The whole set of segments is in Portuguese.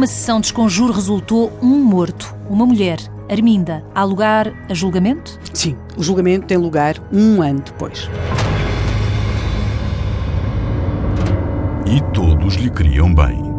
Numa sessão de esconjuro resultou um morto, uma mulher, Arminda. Há lugar a julgamento? Sim, o julgamento tem lugar um ano depois. E todos lhe queriam bem.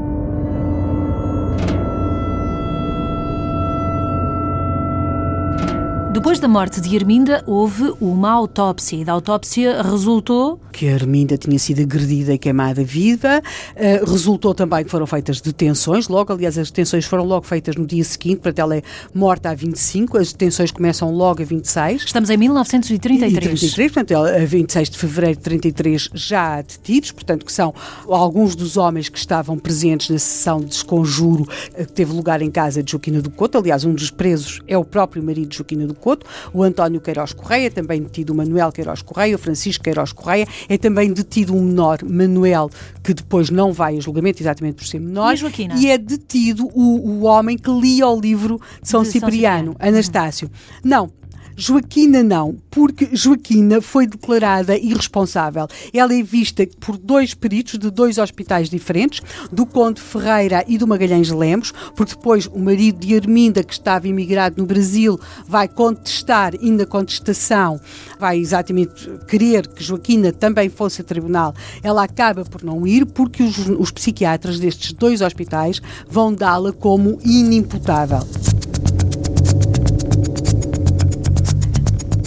Depois da morte de Arminda, houve uma autópsia e da autópsia resultou. Que a Arminda tinha sido agredida e queimada viva. Uh, resultou também que foram feitas detenções. Logo, aliás, as detenções foram logo feitas no dia seguinte, portanto, ela é morta a 25. As detenções começam logo a 26. Estamos em 1933. E 33, portanto, ela, a 26 de fevereiro de 33 já há detidos, portanto, que são alguns dos homens que estavam presentes na sessão de desconjuro eh, que teve lugar em casa de Joaquina do Couto. Aliás, um dos presos é o próprio marido de Joaquina do Couto, o António Queiroz Correia, também detido o Manuel Queiroz Correia, o Francisco Queiroz Correia, é também detido um menor, Manuel, que depois não vai a julgamento exatamente por ser menor. E, e é detido o, o homem que lia o livro de São, de Cipriano, São Cipriano, Anastácio. Não, Joaquina não, porque Joaquina foi declarada irresponsável. Ela é vista por dois peritos de dois hospitais diferentes, do Conde Ferreira e do Magalhães Lemos, porque depois o marido de Arminda, que estava imigrado no Brasil, vai contestar, ainda contestação, vai exatamente querer que Joaquina também fosse a tribunal. Ela acaba por não ir, porque os, os psiquiatras destes dois hospitais vão dá-la como inimputável.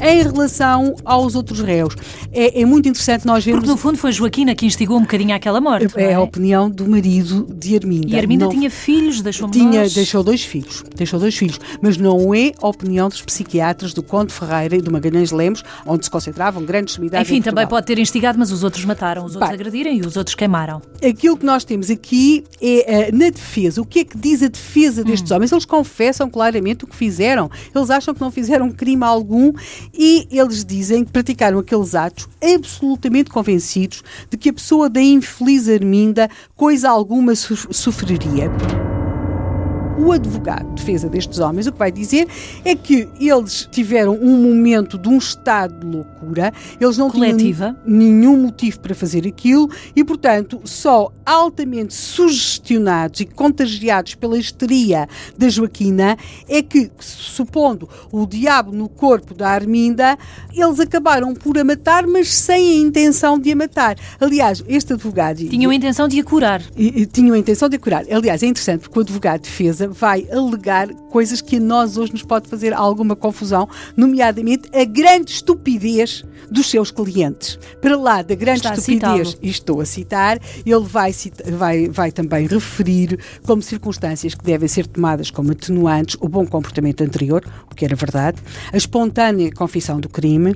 Em relação aos outros réus. É, é, muito interessante nós vermos. Porque no fundo foi Joaquina que instigou um bocadinho aquela morte. É, é? a opinião do marido de Arminda. E Arminda não, tinha filhos, deixou tinha, Deixou dois filhos, deixou dois filhos, mas não é a opinião dos psiquiatras do Conde Ferreira e do Magalhães Lemos, onde se concentravam grandes sumidades. Enfim, também pode ter instigado, mas os outros mataram, os outros Pai, agredirem e os outros queimaram. Aquilo que nós temos aqui é uh, na defesa. O que é que diz a defesa destes hum. homens? Eles confessam claramente o que fizeram. Eles acham que não fizeram crime algum e eles dizem que praticaram aqueles atos absolutamente convencidos de que a pessoa da infeliz Arminda coisa alguma sofreria o advogado de defesa destes homens o que vai dizer é que eles tiveram um momento de um estado de loucura, eles não Coletiva. tinham nenhum motivo para fazer aquilo e, portanto, só altamente sugestionados e contagiados pela histeria da Joaquina é que, supondo o diabo no corpo da Arminda, eles acabaram por a matar, mas sem a intenção de a matar. Aliás, este advogado. Tinham a intenção de a curar. E, e, tinham a intenção de a curar. Aliás, é interessante porque o advogado de defesa vai alegar coisas que a nós hoje nos pode fazer alguma confusão, nomeadamente a grande estupidez dos seus clientes. Para lá da grande Está estupidez, e estou a citar, ele vai, vai, vai também referir como circunstâncias que devem ser tomadas como atenuantes o bom comportamento anterior, o que era verdade, a espontânea confissão do crime,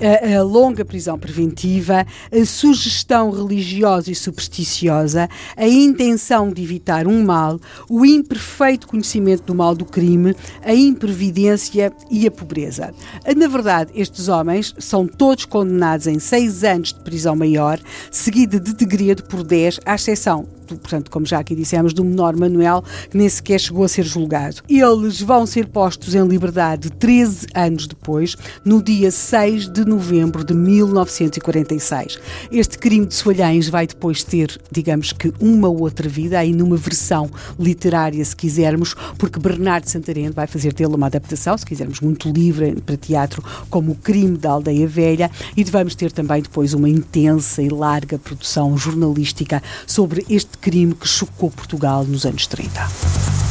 a, a, longa prisão preventiva, a sugestão religiosa e supersticiosa, a intenção de evitar um mal, o imperfeito conhecimento do mal do crime, a imprevidência e a pobreza. Na verdade, estes homens são todos condenados em seis anos de prisão maior, seguida de degredo por dez, à exceção portanto, como já aqui dissemos, do menor Manuel, que nem sequer chegou a ser julgado. Eles vão ser postos em liberdade 13 anos depois, no dia 6 de novembro de 1946. Este crime de Soalhães vai depois ter, digamos que, uma outra vida, aí numa versão literária, se quisermos, porque Bernardo Santarém vai fazer dele uma adaptação, se quisermos, muito livre para teatro, como O Crime da Aldeia Velha, e vamos ter também depois uma intensa e larga produção jornalística sobre este crime que chocou Portugal nos anos 30.